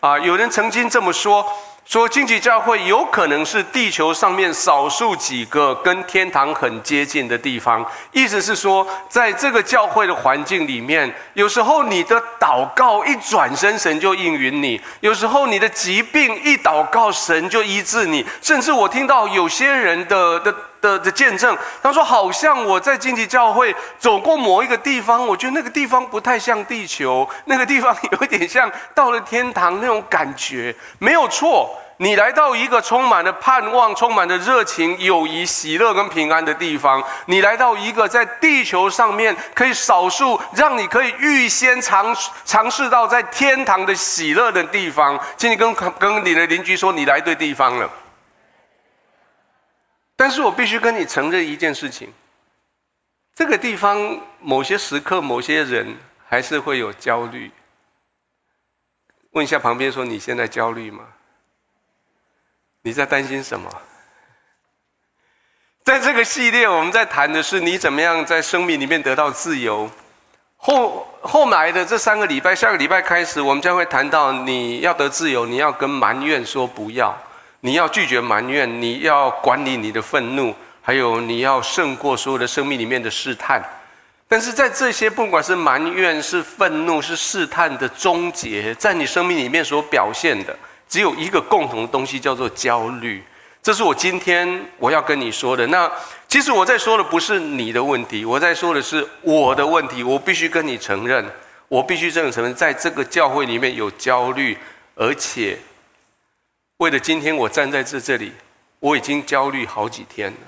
啊，有人曾经这么说。说荆棘教会有可能是地球上面少数几个跟天堂很接近的地方，意思是说，在这个教会的环境里面，有时候你的祷告一转身，神就应允你；有时候你的疾病一祷告，神就医治你。甚至我听到有些人的的的的见证，他说，好像我在荆棘教会走过某一个地方，我觉得那个地方不太像地球，那个地方有点像到了天堂那种感觉，没有错。你来到一个充满了盼望、充满了热情、友谊、喜乐跟平安的地方，你来到一个在地球上面可以少数让你可以预先尝尝试到在天堂的喜乐的地方，请你跟跟你的邻居说，你来对地方了。但是我必须跟你承认一件事情，这个地方某些时刻、某些人还是会有焦虑。问一下旁边说，你现在焦虑吗？你在担心什么？在这个系列，我们在谈的是你怎么样在生命里面得到自由。后后来的这三个礼拜，下个礼拜开始，我们将会谈到你要得自由，你要跟埋怨说不要，你要拒绝埋怨，你要管理你的愤怒，还有你要胜过所有的生命里面的试探。但是在这些，不管是埋怨、是愤怒、是试探的终结，在你生命里面所表现的。只有一个共同的东西，叫做焦虑。这是我今天我要跟你说的。那其实我在说的不是你的问题，我在说的是我的问题。我必须跟你承认，我必须真的承认，在这个教会里面有焦虑，而且为了今天我站在这这里，我已经焦虑好几天了。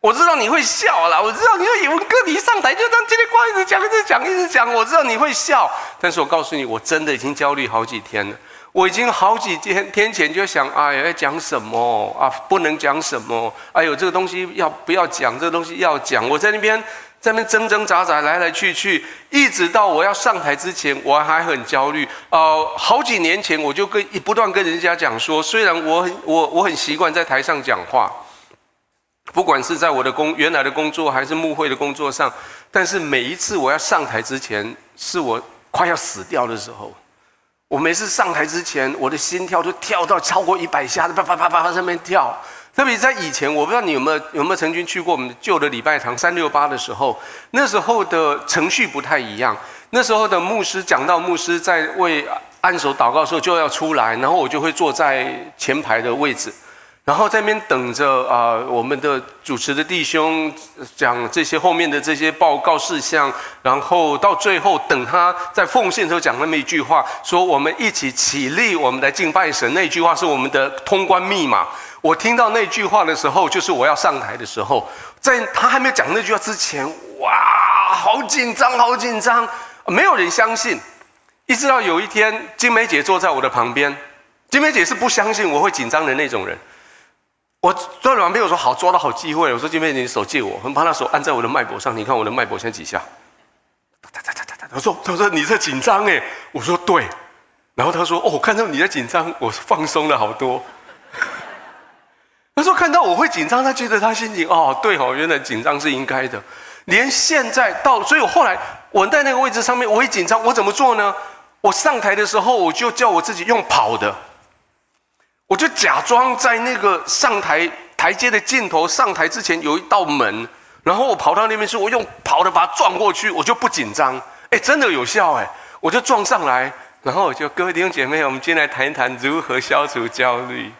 我知道你会笑啦，我知道你会以为哥你一上台就这样叽里呱啦一直讲，一直讲，一直讲。我知道你会笑，但是我告诉你，我真的已经焦虑好几天了。我已经好几天天前就想，哎呀，要讲什么啊？不能讲什么？哎呦，这个东西要不要讲？这个东西要讲。我在那边在那边挣挣扎扎，来来去去，一直到我要上台之前，我还很焦虑。呃，好几年前我就跟不断跟人家讲说，虽然我很我我很习惯在台上讲话，不管是在我的工原来的工作还是幕会的工作上，但是每一次我要上台之前，是我快要死掉的时候。我每次上台之前，我的心跳都跳到超过一百下，啪啪啪啪啪上面跳。特别在以前，我不知道你有没有有没有曾经去过我们旧的礼拜堂三六八的时候，那时候的程序不太一样。那时候的牧师讲到牧师在为按手祷告的时候就要出来，然后我就会坐在前排的位置。然后在那边等着啊、我们的主持的弟兄讲这些后面的这些报告事项，然后到最后等他在奉献的时候讲那么一句话，说我们一起起立，我们来敬拜神。那句话是我们的通关密码。我听到那句话的时候，就是我要上台的时候，在他还没有讲那句话之前，哇，好紧张，好紧张，没有人相信。一直到有一天，金梅姐坐在我的旁边，金梅姐是不相信我会紧张的那种人。我坐在旁边，我说好，抓到好机会。我说金梅姐，你手借我，我把他手按在我的脉搏上，你看我的脉搏现在几下？哒哒哒哒哒。他说，他说你在紧张哎。我说对。然后他说哦，看到你在紧张，我放松了好多。他说看到我会紧张，他觉得他心情哦，对哦，原来紧张是应该的。连现在到，所以我后来我在那个位置上面，我一紧张，我怎么做呢？我上台的时候，我就叫我自己用跑的。我就假装在那个上台台阶的尽头，上台之前有一道门，然后我跑到那边去，我用跑的把它撞过去，我就不紧张，哎，真的有效哎，我就撞上来，然后我就各位弟兄姐妹，我们今天来谈一谈如何消除焦虑。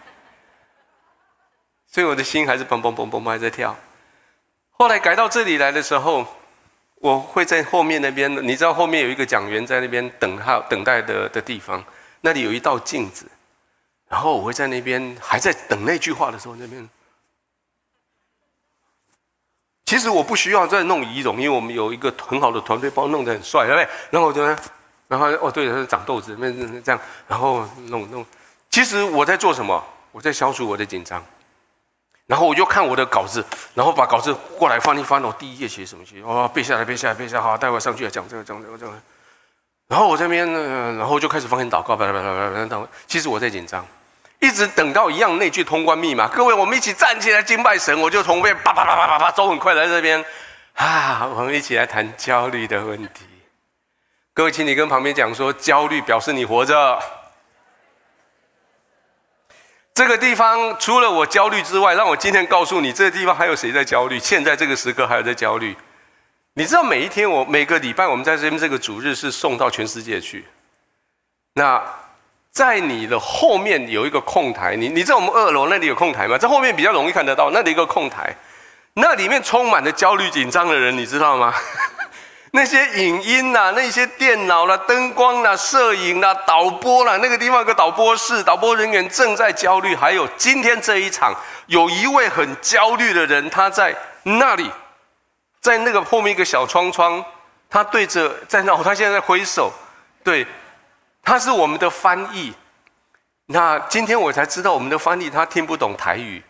所以我的心还是砰砰砰砰砰还在跳。后来改到这里来的时候，我会在后面那边，你知道后面有一个讲员在那边等候等待的的地方，那里有一道镜子。然后我会在那边还在等那句话的时候，那边其实我不需要再弄仪容，因为我们有一个很好的团队，帮我弄得很帅，对不对？然后我就，然后哦对，长痘子，那这样，然后弄弄。其实我在做什么？我在消除我的紧张。然后我就看我的稿子，然后把稿子过来翻一翻，我第一页写什么写？哦，背下来，背下来，背下来，好，待会上去讲这个，讲这个，讲这个。然后我这边呢，然后就开始放心祷告，拜拜拜拜拜拜。其实我在紧张。一直等到一样那句通关密码，各位，我们一起站起来敬拜神。我就从边叭叭叭叭叭叭走很快来这边，啊，我们一起来谈焦虑的问题。各位，请你跟旁边讲说，焦虑表示你活着。这个地方除了我焦虑之外，让我今天告诉你，这个地方还有谁在焦虑？现在这个时刻还有在焦虑。你知道每一天我每个礼拜我们在这边这个主日是送到全世界去。那在你的后面有一个空台，你你知道我们二楼那里有空台吗？在后面比较容易看得到，那里一个空台，那里面充满了焦虑紧张的人，你知道吗？那些影音呐，那些电脑啦、灯光啦、摄影啦、导播啦，那个地方有个导播室，导播人员正在焦虑。还有今天这一场，有一位很焦虑的人，他在那里，在那个后面一个小窗窗，他对着在那，他现在在挥手，对，他是我们的翻译。那今天我才知道，我们的翻译他听不懂台语，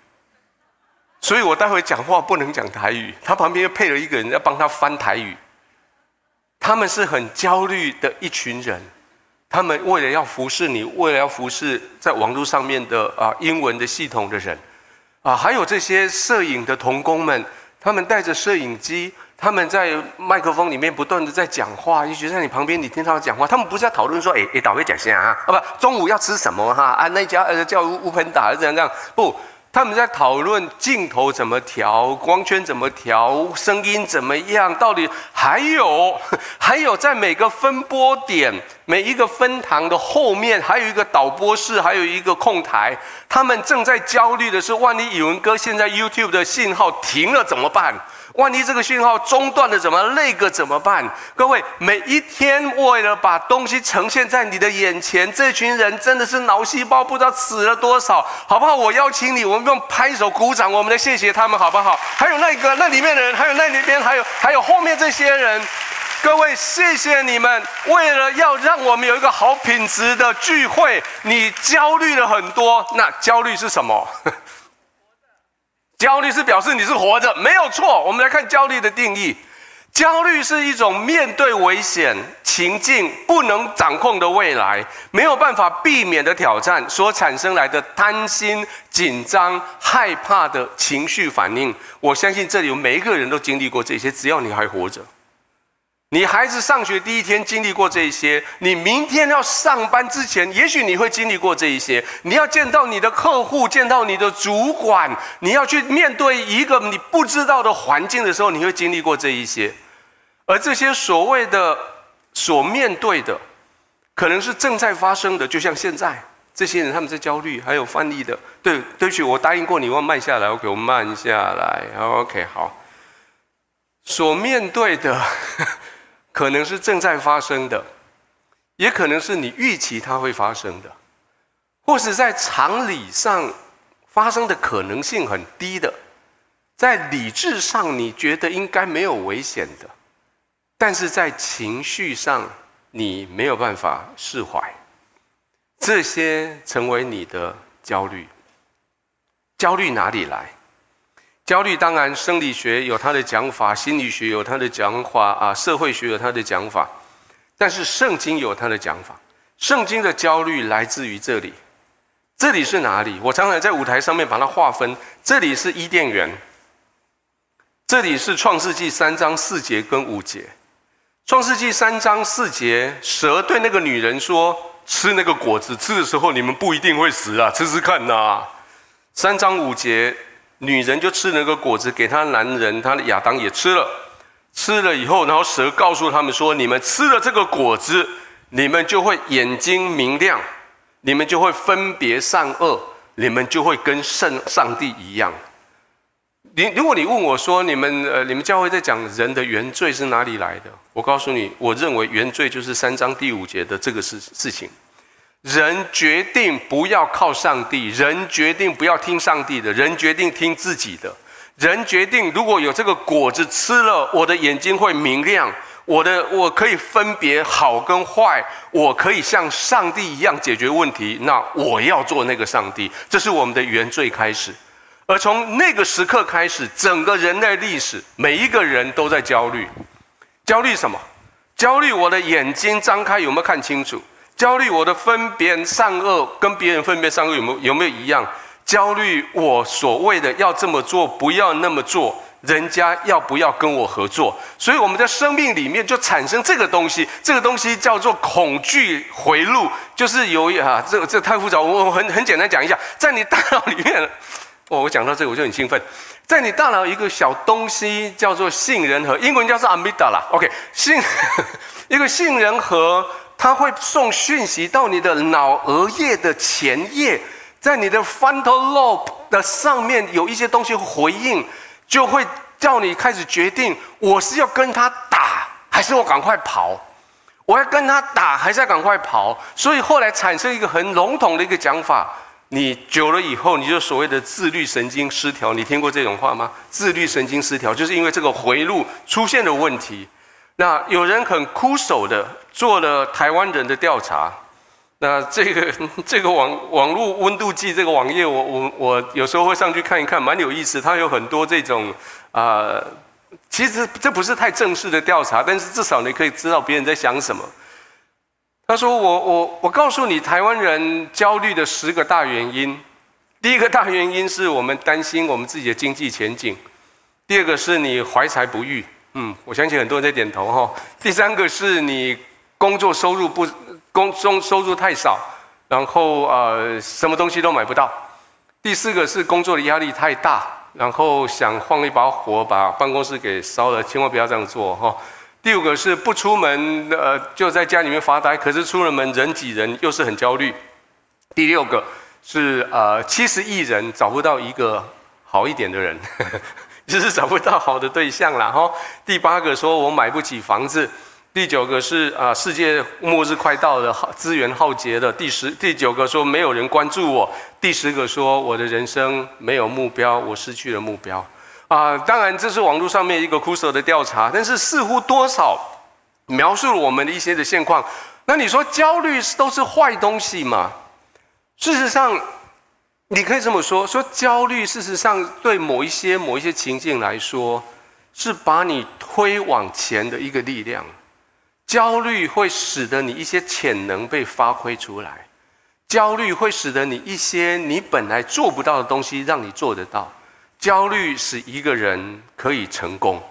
所以我待会讲话不能讲台语。他旁边又配了一个人要帮他翻台语。他们是很焦虑的一群人，他们为了要服侍你，为了要服侍在网络上面的啊英文的系统的人，啊，还有这些摄影的同工们，他们带着摄影机，他们在麦克风里面不断的在讲话，也许在你旁边你听他们讲话，他们不是在讨论说，哎哎，导演讲先啊，啊不，中午要吃什么哈？啊那家呃叫乌喷达这样这样不。他们在讨论镜头怎么调，光圈怎么调，声音怎么样？到底还有 还有，在每个分波点、每一个分堂的后面，还有一个导播室，还有一个控台。他们正在焦虑的是，万一以文哥现在 YouTube 的信号停了怎么办？万一这个讯号中断了怎么？那个怎么办？各位，每一天为了把东西呈现在你的眼前，这群人真的是脑细胞不知道死了多少，好不好？我邀请你，我们用拍手鼓掌，我们来谢谢他们，好不好？还有那个那里面的人，还有那里边，还有还有后面这些人，各位，谢谢你们，为了要让我们有一个好品质的聚会，你焦虑了很多，那焦虑是什么？焦虑是表示你是活着，没有错。我们来看焦虑的定义：焦虑是一种面对危险情境不能掌控的未来，没有办法避免的挑战所产生来的担心、紧张、害怕的情绪反应。我相信这里有每一个人都经历过这些，只要你还活着。你孩子上学第一天经历过这一些，你明天要上班之前，也许你会经历过这一些。你要见到你的客户，见到你的主管，你要去面对一个你不知道的环境的时候，你会经历过这一些。而这些所谓的所面对的，可能是正在发生的，就像现在这些人他们在焦虑，还有翻译的。对，对不起，我答应过你，我慢下来，OK，我慢下来，OK，好。所面对的。可能是正在发生的，也可能是你预期它会发生的，或是在常理上发生的可能性很低的，在理智上你觉得应该没有危险的，但是在情绪上你没有办法释怀，这些成为你的焦虑。焦虑哪里来？焦虑当然，生理学有它的讲法，心理学有它的讲法啊，社会学有它的讲法，但是圣经有它的讲法。圣经的焦虑来自于这里，这里是哪里？我常常在舞台上面把它划分，这里是伊甸园，这里是创世纪三章四节跟五节。创世纪三章四节，蛇对那个女人说：“吃那个果子，吃的时候你们不一定会死啊，吃吃看呐。”三章五节。女人就吃那个果子，给她男人，她的亚当也吃了。吃了以后，然后蛇告诉他们说：“你们吃了这个果子，你们就会眼睛明亮，你们就会分别善恶，你们就会跟圣上帝一样。”你如果你问我说：“你们呃，你们教会在讲人的原罪是哪里来的？”我告诉你，我认为原罪就是三章第五节的这个事事情。人决定不要靠上帝，人决定不要听上帝的，人决定听自己的。人决定如果有这个果子吃了，我的眼睛会明亮，我的我可以分别好跟坏，我可以像上帝一样解决问题。那我要做那个上帝，这是我们的原罪开始。而从那个时刻开始，整个人类历史，每一个人都在焦虑。焦虑什么？焦虑我的眼睛张开有没有看清楚？焦虑我的分别善恶跟别人分别善恶有没有有没有一样？焦虑我所谓的要这么做，不要那么做，人家要不要跟我合作？所以我们在生命里面就产生这个东西，这个东西叫做恐惧回路，就是有啊，这这太复杂，我我很很简单讲一下，在你大脑里面，哦，我讲到这个我就很兴奋，在你大脑一个小东西叫做杏仁核，英文叫做 amygdala。OK，杏 一个杏仁核，它会送讯息到你的脑额叶的前叶，在你的 frontal lobe 的上面有一些东西回应。就会叫你开始决定，我是要跟他打，还是我赶快跑？我要跟他打，还是要赶快跑？所以后来产生一个很笼统的一个讲法，你久了以后，你就所谓的自律神经失调。你听过这种话吗？自律神经失调就是因为这个回路出现了问题。那有人很枯手的做了台湾人的调查。那这个 这个网网络温度计这个网页，我我我有时候会上去看一看，蛮有意思。它有很多这种啊、其实这不是太正式的调查，但是至少你可以知道别人在想什么。他说我：“我我我告诉你，台湾人焦虑的十个大原因。第一个大原因是我们担心我们自己的经济前景；第二个是你怀才不遇，嗯，我相信很多人在点头哈；第三个是你工作收入不。”工中收入太少，然后呃什么东西都买不到。第四个是工作的压力太大，然后想放一把火把办公室给烧了，千万不要这样做哈。第五个是不出门呃就在家里面发呆，可是出了门人挤人又是很焦虑。第六个是呃七十亿人找不到一个好一点的人，就是找不到好的对象了哈。第八个说我买不起房子。第九个是啊，世界末日快到了，资源耗竭了。第十、第九个说没有人关注我。第十个说我的人生没有目标，我失去了目标。啊，当然这是网络上面一个酷手的调查，但是似乎多少描述了我们的一些的现况。那你说焦虑都是坏东西吗？事实上，你可以这么说：说焦虑事实上对某一些某一些情境来说，是把你推往前的一个力量。焦虑会使得你一些潜能被发挥出来，焦虑会使得你一些你本来做不到的东西让你做得到。焦虑使一个人可以成功，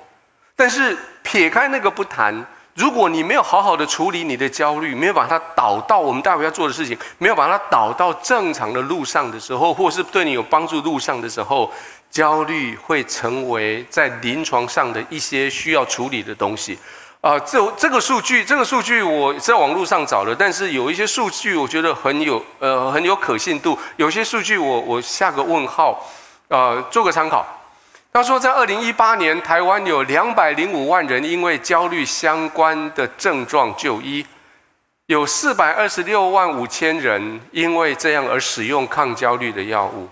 但是撇开那个不谈，如果你没有好好的处理你的焦虑，没有把它导到我们待会要做的事情，没有把它导到正常的路上的时候，或是对你有帮助路上的时候，焦虑会成为在临床上的一些需要处理的东西。啊，这这个数据，这个数据我在网络上找了，但是有一些数据我觉得很有呃很有可信度，有些数据我我下个问号，呃，做个参考。他说，在二零一八年，台湾有两百零五万人因为焦虑相关的症状就医，有四百二十六万五千人因为这样而使用抗焦虑的药物。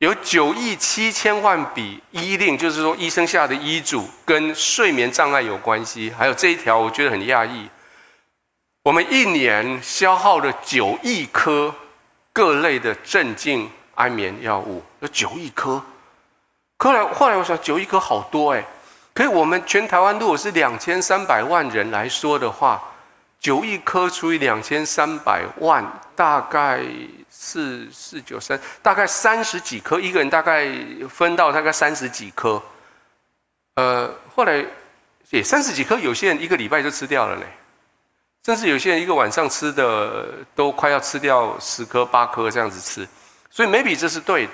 有九亿七千万笔医令，就是说医生下的医嘱跟睡眠障碍有关系。还有这一条，我觉得很讶异。我们一年消耗了九亿颗各类的镇静安眠药物，有九亿颗。后来后来我想，九亿颗好多哎。可是我们全台湾如果是两千三百万人来说的话，九亿颗除以两千三百万，大概。四四九三，大概三十几颗，一个人大概分到大概三十几颗。呃，后来也三十几颗，有些人一个礼拜就吃掉了嘞，甚至有些人一个晚上吃的都快要吃掉十颗八颗这样子吃，所以梅比这是对的。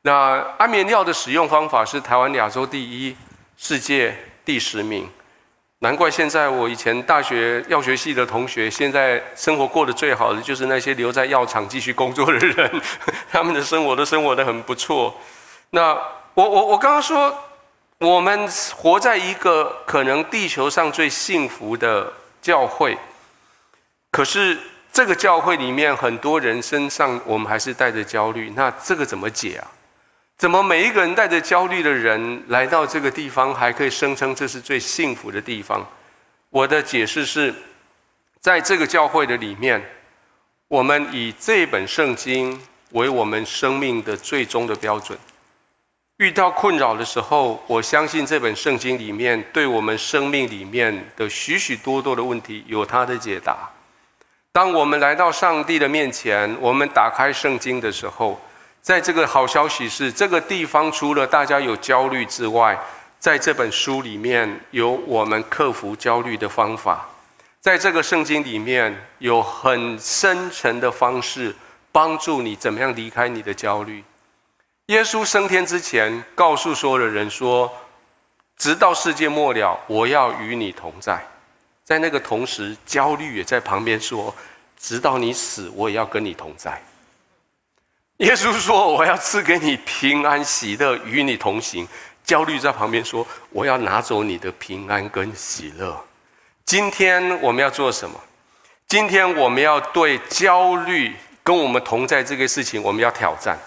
那安眠药的使用方法是台湾亚洲第一，世界第十名。难怪现在我以前大学药学系的同学，现在生活过得最好的就是那些留在药厂继续工作的人，他们的生活都生活得很不错。那我我我刚刚说，我们活在一个可能地球上最幸福的教会，可是这个教会里面很多人身上，我们还是带着焦虑，那这个怎么解啊？怎么每一个人带着焦虑的人来到这个地方，还可以声称这是最幸福的地方？我的解释是，在这个教会的里面，我们以这本圣经为我们生命的最终的标准。遇到困扰的时候，我相信这本圣经里面对我们生命里面的许许多多的问题有它的解答。当我们来到上帝的面前，我们打开圣经的时候。在这个好消息是，这个地方除了大家有焦虑之外，在这本书里面有我们克服焦虑的方法，在这个圣经里面有很深沉的方式，帮助你怎么样离开你的焦虑。耶稣升天之前，告诉所有的人说：“直到世界末了，我要与你同在。”在那个同时，焦虑也在旁边说：“直到你死，我也要跟你同在。”耶稣说：“我要赐给你平安喜乐，与你同行。”焦虑在旁边说：“我要拿走你的平安跟喜乐。”今天我们要做什么？今天我们要对焦虑跟我们同在这个事情，我们要挑战。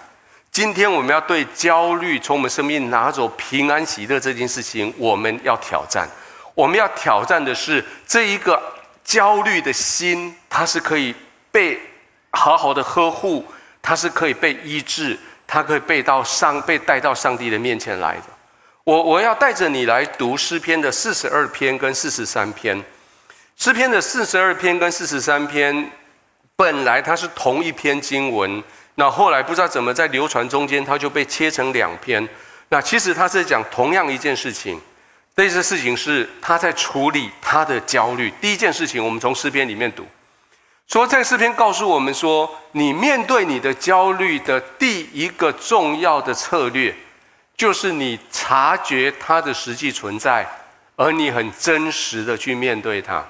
今天我们要对焦虑从我们生命拿走平安喜乐这件事情，我们要挑战。我们要挑战的是这一个焦虑的心，它是可以被好好的呵护，他是可以被医治，他可以被到上被带到上帝的面前来的。我我要带着你来读诗篇的四十二篇跟四十三篇，诗篇的四十二篇跟四十三篇，本来它是同一篇经文，那后来不知道怎么在流传中间，它就被切成两篇。那其实它是讲同样一件事情，这件事情是他在处理他的焦虑。第一件事情，我们从诗篇里面读，说在诗篇告诉我们说，你面对你的焦虑的第一个重要的策略。就是你察觉它的实际存在，而你很真实的去面对它。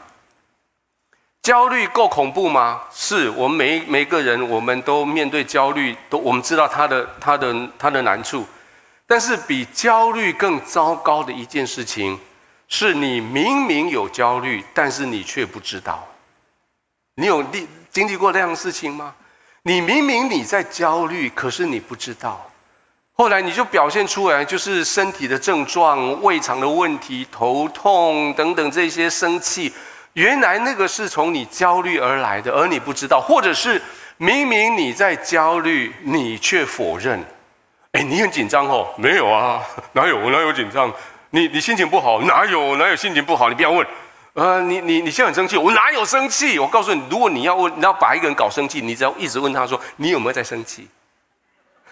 焦虑够恐怖吗？是我们每每个人，我们都面对焦虑，都我们知道它的它的它的难处。但是比焦虑更糟糕的一件事情，是你明明有焦虑，但是你却不知道。你有历经历过这样的事情吗？你明明你在焦虑，可是你不知道。后来你就表现出来，就是身体的症状、胃肠的问题、头痛等等这些生气。原来那个是从你焦虑而来的，而你不知道，或者是明明你在焦虑，你却否认。哎，你很紧张哦？没有啊，哪有？我哪有紧张？你你心情不好？哪有？哪有心情不好？你不要问。呃，你你你现在很生气？我哪有生气？我告诉你，如果你要问，你要把一个人搞生气，你只要一直问他说，你有没有在生气？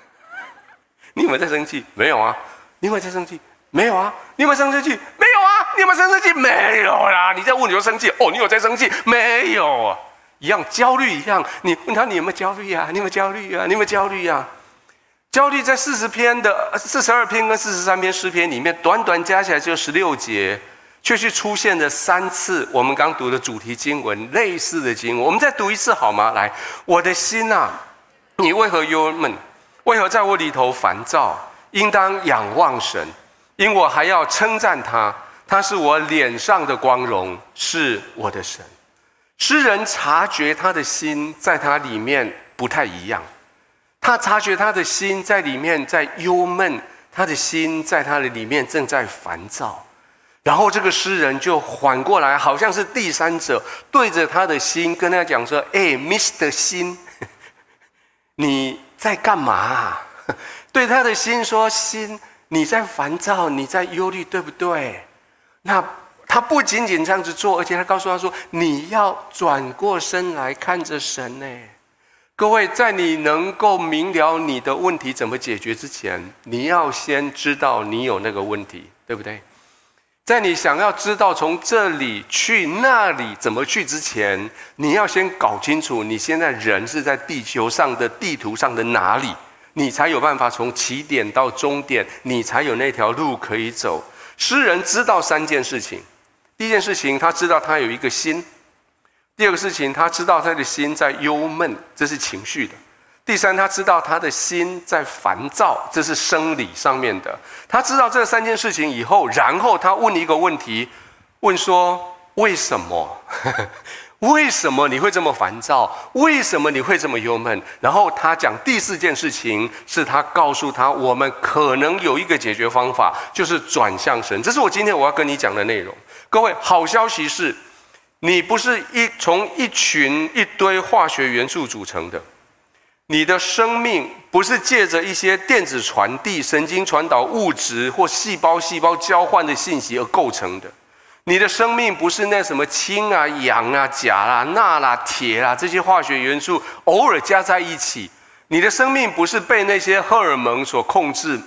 你有没有在生气？没有啊。你有没有在生气？没有啊。你有没有生气？没有啊。你有没有生气？没有啦。你在问你就生气哦？你有在生气？没有啊。一样焦虑一样。你问他你有没有焦虑呀？你有没有焦虑呀？你有没有焦虑呀？焦虑在四十篇的四十二篇跟四十三篇诗篇里面，短短加起来就十六节，却是出现了三次。我们刚读的主题经文类似的经文，我们再读一次好吗？来，我的心啊，你为何忧闷？为何在我里头烦躁？应当仰望神，因我还要称赞他。他是我脸上的光荣，是我的神。诗人察觉他的心在他里面不太一样，他察觉他的心在里面在忧闷，他的心在他的里面正在烦躁。然后这个诗人就缓过来，好像是第三者对着他的心跟他讲说：“哎，Mr. 心，你。”在干嘛？对他的心说：“心，你在烦躁，你在忧虑，对不对？”那他不仅仅这样子做，而且他告诉他说：“你要转过身来看着神呢。”各位，在你能够明了你的问题怎么解决之前，你要先知道你有那个问题，对不对？在你想要知道从这里去那里怎么去之前，你要先搞清楚你现在人是在地球上的地图上的哪里，你才有办法从起点到终点，你才有那条路可以走。诗人知道三件事情：第一件事情，他知道他有一个心；第二个事情，他知道他的心在忧闷，这是情绪的。第三，他知道他的心在烦躁，这是生理上面的。他知道这三件事情以后，然后他问你一个问题，问说：为什么？为什么你会这么烦躁？为什么你会这么忧闷？然后他讲第四件事情，是他告诉他，我们可能有一个解决方法，就是转向神。这是我今天我要跟你讲的内容。各位，好消息是，你不是一从一群一堆化学元素组成的。你的生命不是借着一些电子传递、神经传导物质或细胞细胞交换的信息而构成的。你的生命不是那什么氢啊、氧啊、钾啦、钠啦、铁啦这些化学元素偶尔加在一起。你的生命不是被那些荷尔蒙所控制，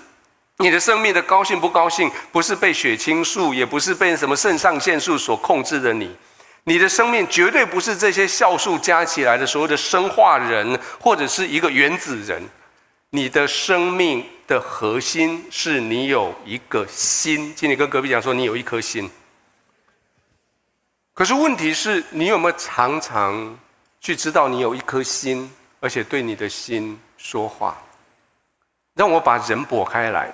你的生命的高兴不高兴，不是被血清素，也不是被什么肾上腺素所控制的你。你的生命绝对不是这些酵素加起来的所谓的生化人，或者是一个原子人。你的生命的核心是你有一个心。请你跟隔壁讲说，你有一颗心。可是问题是你有没有常常去知道你有一颗心，而且对你的心说话？让我把人拨开来，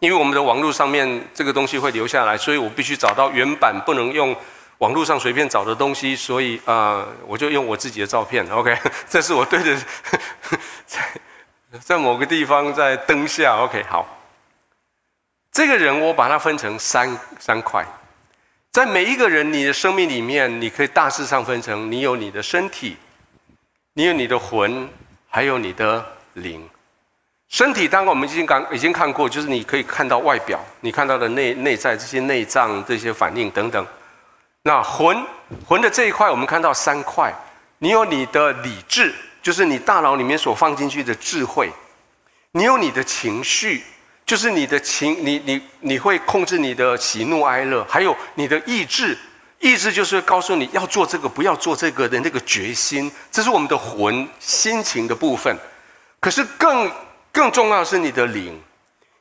因为我们的网络上面这个东西会留下来，所以我必须找到原版，不能用。网络上随便找的东西，所以啊、呃，我就用我自己的照片。OK，这是我对着 在在某个地方在灯下。OK，好，这个人我把它分成三三块，在每一个人你的生命里面，你可以大致上分成：你有你的身体，你有你的魂，还有你的灵。身体当然我们已经刚已经看过，就是你可以看到外表，你看到的内内在这些内脏这些反应等等。那魂魂的这一块，我们看到三块。你有你的理智，就是你大脑里面所放进去的智慧；你有你的情绪，就是你的情，你你你会控制你的喜怒哀乐；还有你的意志，意志就是告诉你要做这个，不要做这个的那个决心。这是我们的魂心情的部分。可是更更重要的是你的灵，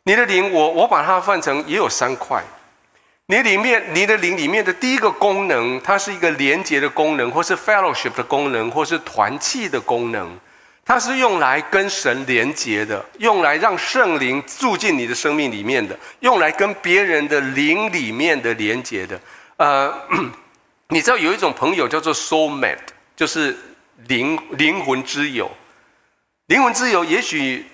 你的灵，我我把它分成也有三块。你里面，你的灵里面的第一个功能，它是一个连接的功能，或是 fellowship 的功能，或是团契的功能。它是用来跟神连接的，用来让圣灵住进你的生命里面的，用来跟别人的灵里面的连接的。呃，你知道有一种朋友叫做 soulmate，就是灵灵魂之友。灵魂之友，也许。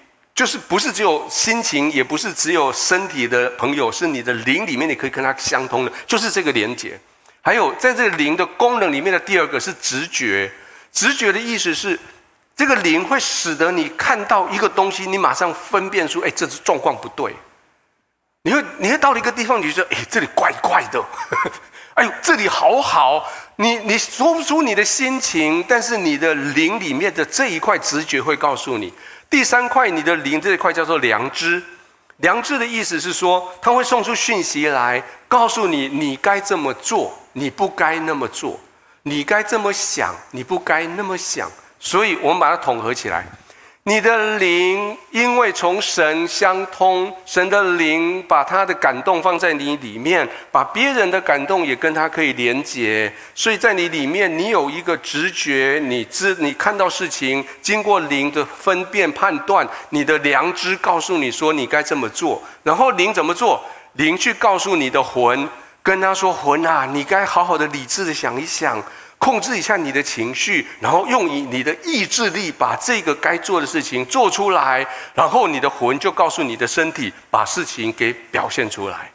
就是不是只有心情，也不是只有身体的朋友，是你的灵里面你可以跟他相通的，就是这个连接。还有在这个灵的功能里面的第二个是直觉，直觉的意思是这个灵会使得你看到一个东西，你马上分辨出，哎，这是状况不对。你会你会到了一个地方，你就说，哎，这里怪怪的，哎呦，这里好好。你你说不出你的心情，但是你的灵里面的这一块直觉会告诉你。第三块，你的灵这一块叫做良知。良知的意思是说，它会送出讯息来，告诉你你该这么做，你不该那么做；你该这么想，你不该那么想。所以，我们把它统合起来。你的灵因为从神相通，神的灵把他的感动放在你里面，把别人的感动也跟他可以连接，所以在你里面，你有一个直觉，你知你看到事情，经过灵的分辨判断，你的良知告诉你说你该这么做，然后灵怎么做？灵去告诉你的魂，跟他说魂啊，你该好好的理智的想一想。控制一下你的情绪，然后用你你的意志力把这个该做的事情做出来，然后你的魂就告诉你的身体把事情给表现出来。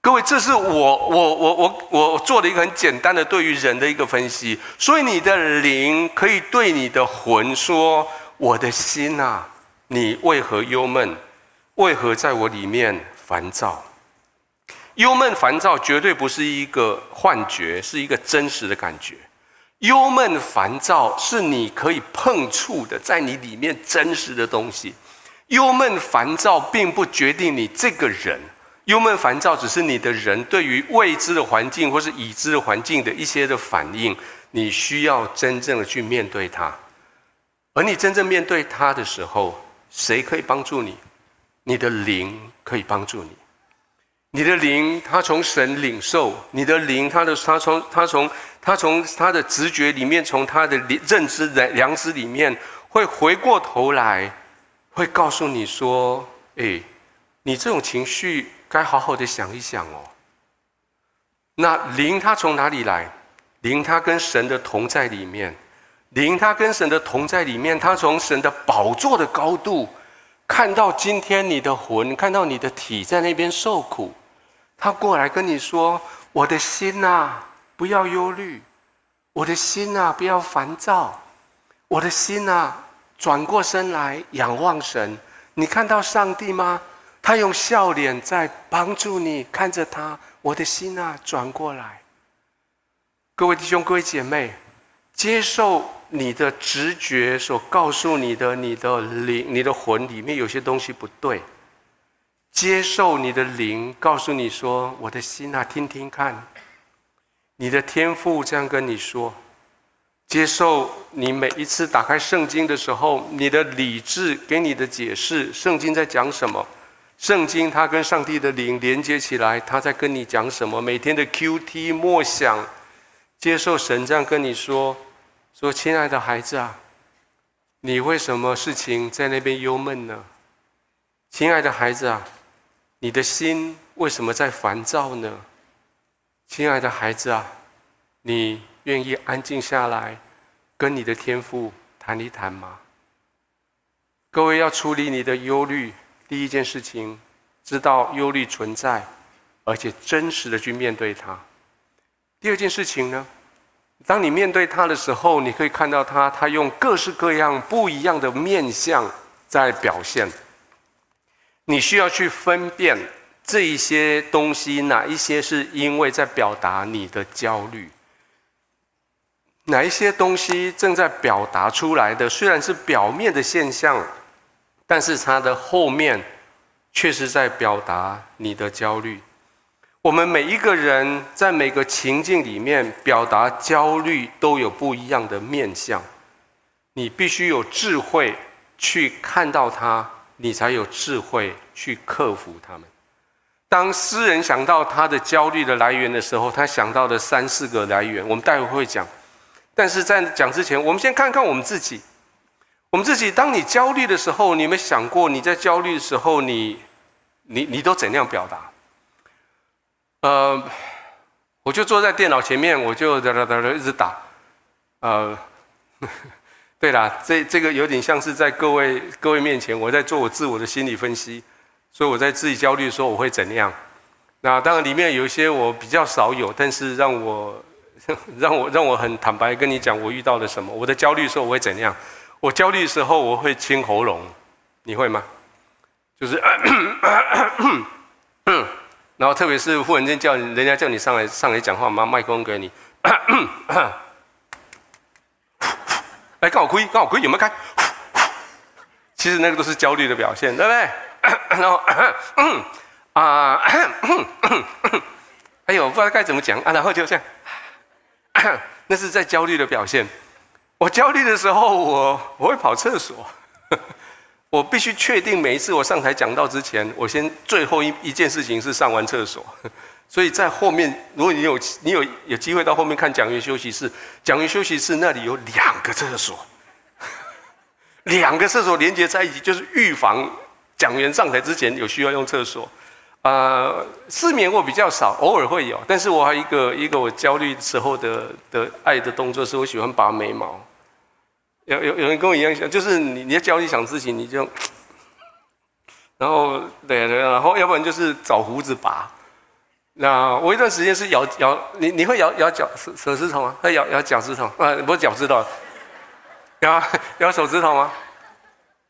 各位，这是我我我我我做的一个很简单的对于人的一个分析。所以你的灵可以对你的魂说：“我的心啊，你为何忧闷？为何在我里面烦躁？”忧闷烦躁绝对不是一个幻觉，是一个真实的感觉。忧闷烦躁是你可以碰触的，在你里面真实的东西。忧闷烦躁并不决定你这个人，忧闷烦躁只是你的人对于未知的环境或是已知的环境的一些的反应。你需要真正的去面对它，而你真正面对它的时候，谁可以帮助你？你的灵可以帮助你。你的灵，他从神领受；你的灵，他的他从他从他从他的直觉里面，从他的认知的良知里面，会回过头来，会告诉你说：“哎，你这种情绪该好好的想一想哦。”那灵他从哪里来？灵他跟神的同在里面，灵他跟神的同在里面，他从神的宝座的高度看到今天你的魂，看到你的体在那边受苦。他过来跟你说：“我的心呐，不要忧虑；我的心呐，不要烦躁；我的心呐，转过身来仰望神。你看到上帝吗？他用笑脸在帮助你，看着他。我的心呐，转过来。各位弟兄、各位姐妹，接受你的直觉所告诉你的，你的灵、你的魂里面有些东西不对。接受你的灵告诉你说：“我的心啊，听听看，你的天赋这样跟你说。”接受你每一次打开圣经的时候，你的理智给你的解释，圣经在讲什么？圣经它跟上帝的灵连接起来，它在跟你讲什么？每天的 QT 默想，接受神这样跟你说：“说亲爱的孩子啊，你为什么事情在那边忧闷呢？亲爱的孩子啊。”你的心为什么在烦躁呢？亲爱的孩子啊，你愿意安静下来，跟你的天父谈一谈吗？各位要处理你的忧虑，第一件事情，知道忧虑存在，而且真实的去面对它。第二件事情呢，当你面对它的时候，你可以看到它，它用各式各样不一样的面相在表现。你需要去分辨这一些东西，哪一些是因为在表达你的焦虑，哪一些东西正在表达出来的，虽然是表面的现象，但是它的后面确实在表达你的焦虑。我们每一个人在每个情境里面表达焦虑，都有不一样的面向，你必须有智慧去看到它。你才有智慧去克服他们。当诗人想到他的焦虑的来源的时候，他想到的三四个来源，我们待会会讲。但是在讲之前，我们先看看我们自己。我们自己，当你焦虑的时候，你有没有想过你在焦虑的时候你，你你都怎样表达？呃，我就坐在电脑前面，我就哒哒哒哒一直打，呃。对啦，这这个有点像是在各位各位面前，我在做我自我的心理分析，所以我在自己焦虑的时候我会怎样？那当然里面有一些我比较少有，但是让我 让我让我很坦白跟你讲，我遇到了什么？我的焦虑的时候我会怎样？我焦虑的时候我会清喉咙，你会吗？就是，然后特别是忽然间叫人家叫你上来上来讲话，拿麦克风给你。哎，刚好亏，刚好亏，有没有开？其实那个都是焦虑的表现，对不对？然后，啊，哎呦，不知道该怎么讲啊。然后就这样，那是在焦虑的表现。我焦虑的时候，我我会跑厕所。我必须确定每一次我上台讲到之前，我先最后一一件事情是上完厕所。所以在后面，如果你有你有有机会到后面看讲员休息室，讲员休息室那里有两个厕所，两个厕所连接在一起，就是预防讲员上台之前有需要用厕所。呃，失眠我比较少，偶尔会有，但是我还有一个一个我焦虑时候的的爱的动作，是我喜欢拔眉毛。有有有人跟我一样想，就是你你要焦虑想事情，你就，然后对对，然后要不然就是找胡子拔。那我一段时间是咬咬你，你会咬咬脚手手指头吗？会咬咬脚趾头啊？不是脚趾头，咬咬手指头吗？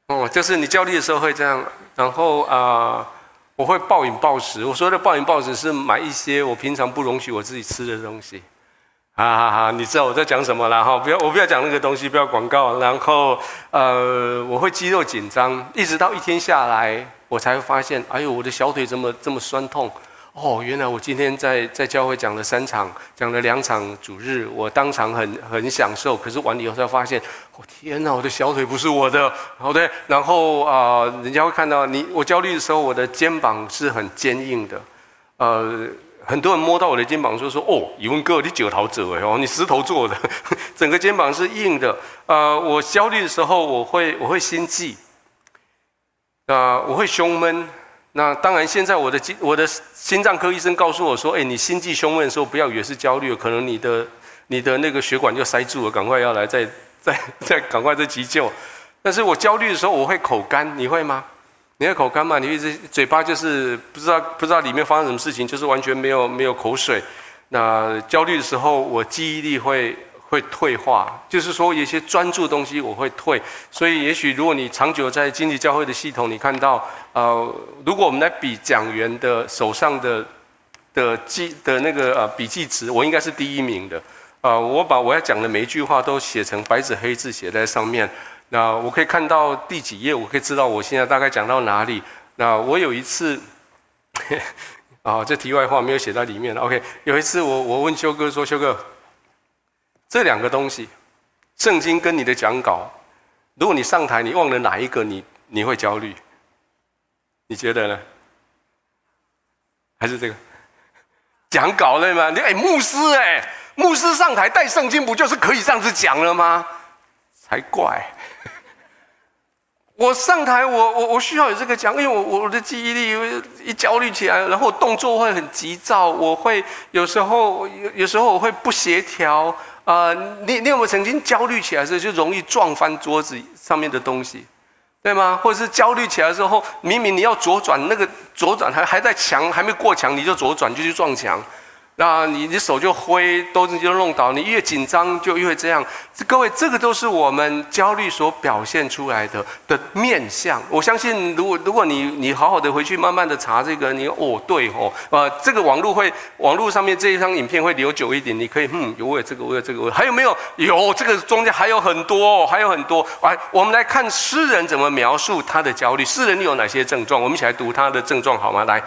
哦，就是你焦虑的时候会这样。然后啊、我会暴饮暴食。我说的暴饮暴食是买一些我平常不容许我自己吃的东西。哈哈哈，你知道我在讲什么了哈？不要我不要讲那个东西，不要广告。然后呃，我会肌肉紧张，一直到一天下来，我才会发现，哎呦，我的小腿怎么这么酸痛？哦，原来我今天在在教会讲了三场，讲了两场主日，我当场很很享受。可是完了以后才发现，哦天哪，我的小腿不是我的，好的。然后啊、人家会看到你，我焦虑的时候，我的肩膀是很坚硬的。呃，很多人摸到我的肩膀说说，哦，宇文哥，你九头者哎哦，你石头做的，整个肩膀是硬的。呃，我焦虑的时候，我会我会心悸，啊、呃，我会胸闷。那当然，现在我的心我的心脏科医生告诉我说：“哎，你心悸胸闷的时候，不要以为是焦虑，可能你的你的那个血管就塞住了，赶快要来再再 再赶快再急救。”但是我焦虑的时候，我会口干，你会吗？你会口干吗？你一直嘴巴就是不知道不知道里面发生什么事情，就是完全没有没有口水。那焦虑的时候，我记忆力会。会退化，就是说有些专注的东西我会退，所以也许如果你长久在经济教会的系统，你看到，呃，如果我们来比讲员的手上的的记的那个呃笔记值，我应该是第一名的，啊，我把我要讲的每一句话都写成白纸黑字写在上面。那我可以看到第几页，我可以知道我现在大概讲到哪里。那我有一次，啊，这题外话没有写在里面。OK，有一次我我问修哥说：“修哥，这两个东西，圣经跟你的讲稿，如果你上台你忘了哪一个，你你会焦虑？你觉得呢？还是这个讲稿对吗？你哎，牧师哎。”牧师上台带圣经，不就是可以这样子讲了吗？才怪！我上台，我我我需要有这个讲，因为我我的记忆力一焦虑起来，然后动作会很急躁，我会有时候有有时候我会不协调啊、你你有没有曾经焦虑起来的时候就容易撞翻桌子上面的东西，对吗？或者是焦虑起来之后，明明你要左转，那个左转还还在墙还没过墙，你就左转就去撞墙。那你你手就挥，都就弄倒。你越紧张就越这样。各位，这个都是我们焦虑所表现出来的的面相。我相信，如果如果你你好好的回去慢慢的查这个，你哦对哦，呃，这个网络会网络上面这一张影片会留久一点。你可以嗯，有我有这个，我有这个，我还有没有？有这个中间还有很多，还有很多。来，我们来看诗人怎么描述他的焦虑。诗人有哪些症状？我们一起来读他的症状好吗？来。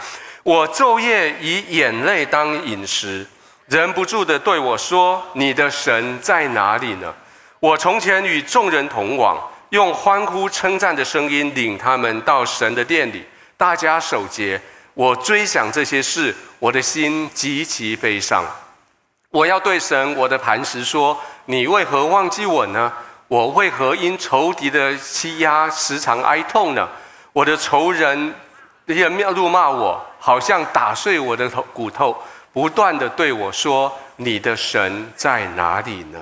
我昼夜以眼泪当饮食，忍不住地对我说：“你的神在哪里呢？”我从前与众人同往，用欢呼称赞的声音领他们到神的殿里，大家守节。我追想这些事，我的心极其悲伤。我要对神我的磐石说：“你为何忘记我呢？我为何因仇敌的欺压时常哀痛呢？我的仇人也辱骂我。”好像打碎我的头骨头，不断地对我说：“你的神在哪里呢？”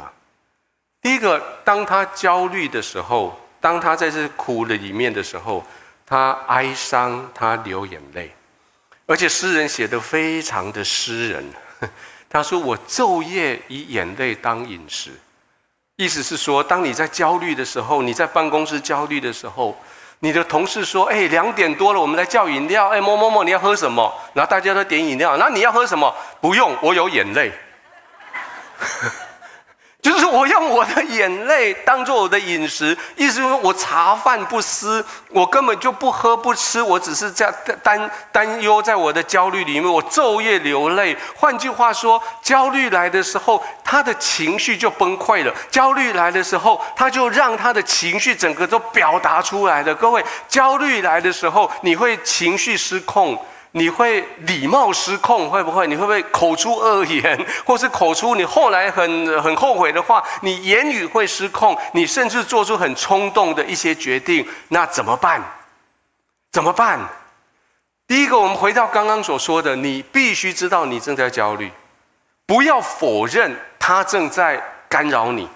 第一个，当他焦虑的时候，当他在这苦的里面的时候，他哀伤，他流眼泪，而且诗人写得非常的诗人。他说：“我昼夜以眼泪当饮食。”意思是说，当你在焦虑的时候，你在办公室焦虑的时候。你的同事说：“哎，两点多了，我们来叫饮料。哎，某某某，你要喝什么？然后大家都点饮料。那你要喝什么？不用，我有眼泪。” 就是我用我的眼泪当做我的饮食，意思是说我茶饭不思，我根本就不喝不吃，我只是在担担忧，在我的焦虑里面，我昼夜流泪。换句话说，焦虑来的时候，他的情绪就崩溃了；焦虑来的时候，他就让他的情绪整个都表达出来了。各位，焦虑来的时候，你会情绪失控。你会礼貌失控，会不会？你会不会口出恶言，或是口出你后来很很后悔的话？你言语会失控，你甚至做出很冲动的一些决定，那怎么办？怎么办？第一个，我们回到刚刚所说的，你必须知道你正在焦虑，不要否认他正在干扰你。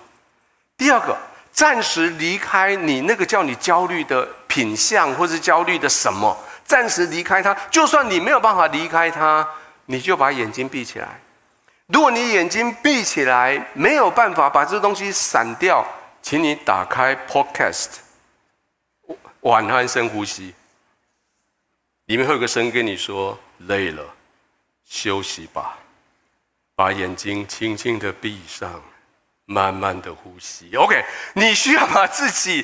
第二个，暂时离开你那个叫你焦虑的品相，或是焦虑的什么。暂时离开他，就算你没有办法离开他，你就把眼睛闭起来。如果你眼睛闭起来，没有办法把这东西闪掉，请你打开 Podcast，晚安深呼吸，里面会有个声跟你说：“累了，休息吧。”把眼睛轻轻的闭上，慢慢的呼吸。OK，你需要把自己。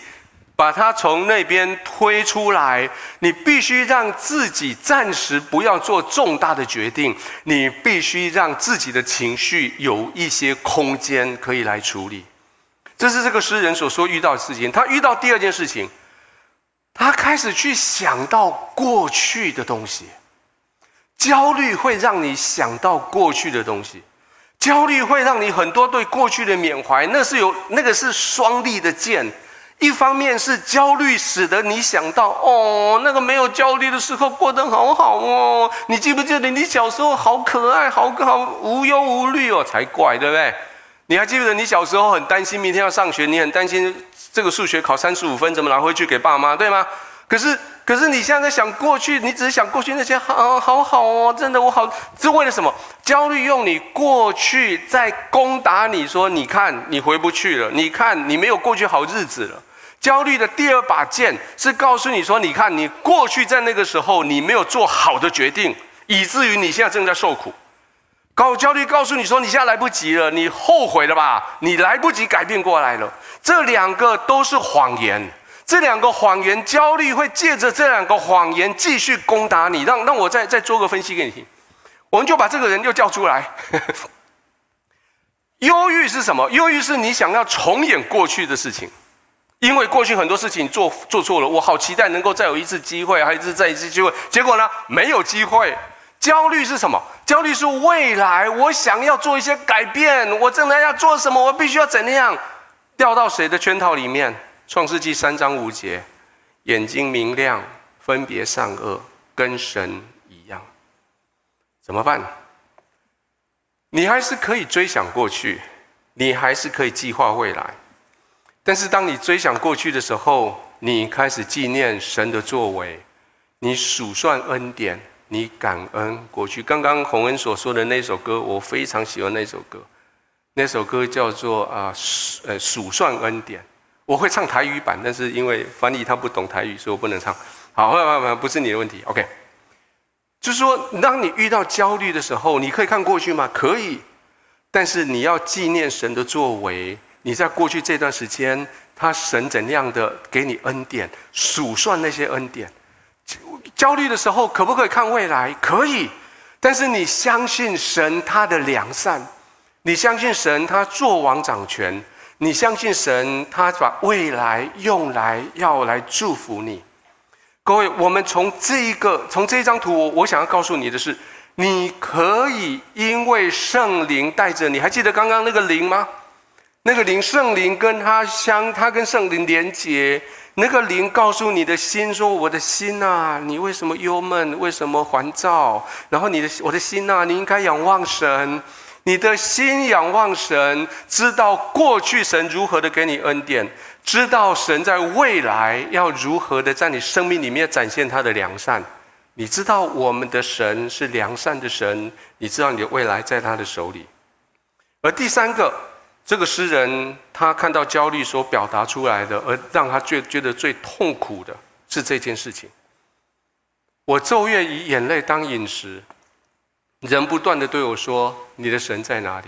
把他从那边推出来，你必须让自己暂时不要做重大的决定，你必须让自己的情绪有一些空间可以来处理。这是这个诗人所说遇到的事情。他遇到第二件事情，他开始去想到过去的东西。焦虑会让你想到过去的东西，焦虑会让你很多对过去的缅怀，那是有那个是双利的剑。一方面是焦虑使得你想到哦，那个没有焦虑的时候过得好好哦。你记不记得你小时候好可爱，好好无忧无虑哦？才怪，对不对？你还记不得你小时候很担心明天要上学，你很担心这个数学考三十五分怎么拿回去给爸妈，对吗？可是，可是你现在在想过去，你只是想过去那些好好好哦，真的我好，是为了什么？焦虑用你过去在攻打你说，你看你回不去了，你看你没有过去好日子了。焦虑的第二把剑是告诉你说，你看你过去在那个时候你没有做好的决定，以至于你现在正在受苦。高焦虑告诉你说你现在来不及了，你后悔了吧？你来不及改变过来了。这两个都是谎言，这两个谎言，焦虑会借着这两个谎言继续攻打你。让让我再再做个分析给你听。我们就把这个人又叫出来。忧郁是什么？忧郁是你想要重演过去的事情，因为过去很多事情做做错了，我好期待能够再有一次机会，还一次再一次机会，结果呢，没有机会。焦虑是什么？焦虑是未来，我想要做一些改变，我正在要做什么？我必须要怎样？掉到谁的圈套里面？创世纪三章五节，眼睛明亮，分别善恶，跟神一样。怎么办？你还是可以追想过去，你还是可以计划未来。但是当你追想过去的时候，你开始纪念神的作为，你数算恩典。你感恩过去。刚刚洪恩所说的那首歌，我非常喜欢那首歌。那首歌叫做啊，呃，数算恩典。我会唱台语版，但是因为翻译他不懂台语，所以我不能唱。好，不不不是你的问题。OK，就是说，当你遇到焦虑的时候，你可以看过去吗？可以，但是你要纪念神的作为。你在过去这段时间，他神怎样的给你恩典，数算那些恩典。焦虑的时候，可不可以看未来？可以，但是你相信神他的良善，你相信神他作王掌权，你相信神他把未来用来要来祝福你。各位，我们从这一个从这一张图，我想要告诉你的是，你可以因为圣灵带着你，还记得刚刚那个灵吗？那个灵，圣灵跟他相，他跟圣灵连结。那个灵告诉你的心说：“我的心呐，你为什么忧闷？为什么烦躁？然后你的我的心呐，你应该仰望神。你的心仰望神，知道过去神如何的给你恩典，知道神在未来要如何的在你生命里面展现他的良善。你知道我们的神是良善的神，你知道你的未来在他的手里。而第三个。”这个诗人他看到焦虑所表达出来的，而让他觉觉得最痛苦的是这件事情。我昼夜以眼泪当饮食，人不断地对我说：“你的神在哪里？”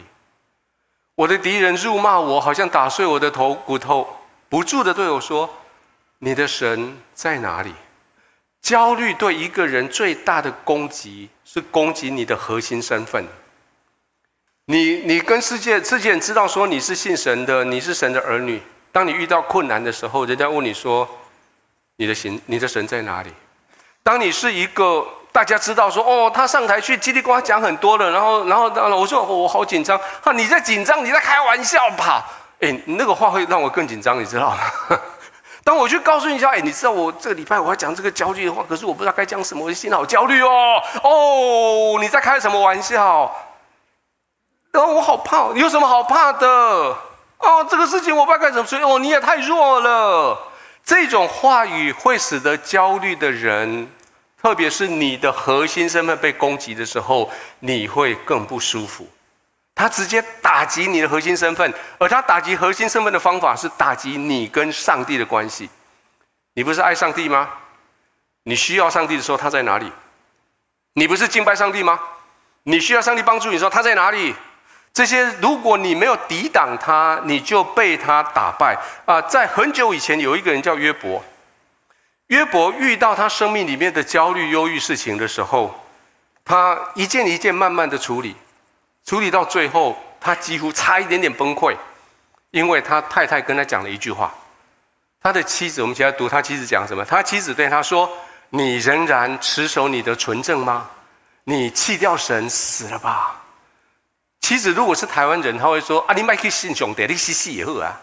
我的敌人辱骂我，好像打碎我的头骨头，不住地对我说：“你的神在哪里？”焦虑对一个人最大的攻击是攻击你的核心身份。你你跟世界世界知道说你是信神的，你是神的儿女。当你遇到困难的时候，人家问你说：“你的神，你的神在哪里？”当你是一个大家知道说：“哦，他上台去叽里呱啦讲很多了。”然后然后然后我说：“我好紧张。”哈，你在紧张？你在开玩笑吧？哎，那个话会让我更紧张，你知道吗？当我去告诉你一下，哎，你知道我这个礼拜我要讲这个焦虑的话，可是我不知道该讲什么，我心好焦虑哦。哦，你在开什么玩笑？然后我好怕，你有什么好怕的？哦，这个事情我不知道该怎么说。哦，你也太弱了。这种话语会使得焦虑的人，特别是你的核心身份被攻击的时候，你会更不舒服。他直接打击你的核心身份，而他打击核心身份的方法是打击你跟上帝的关系。你不是爱上帝吗？你需要上帝的时候，他在哪里？你不是敬拜上帝吗？你需要上帝帮助你的时候，他在哪里？这些，如果你没有抵挡他，你就被他打败啊！在很久以前，有一个人叫约伯。约伯遇到他生命里面的焦虑、忧郁事情的时候，他一件一件慢慢的处理，处理到最后，他几乎差一点点崩溃，因为他太太跟他讲了一句话。他的妻子，我们现在读他妻子讲什么？他妻子对他说：“你仍然持守你的纯正吗？你弃掉神死了吧？”妻子，如果是台湾人，他会说：“啊，你麦去信上帝，你死死也好啊！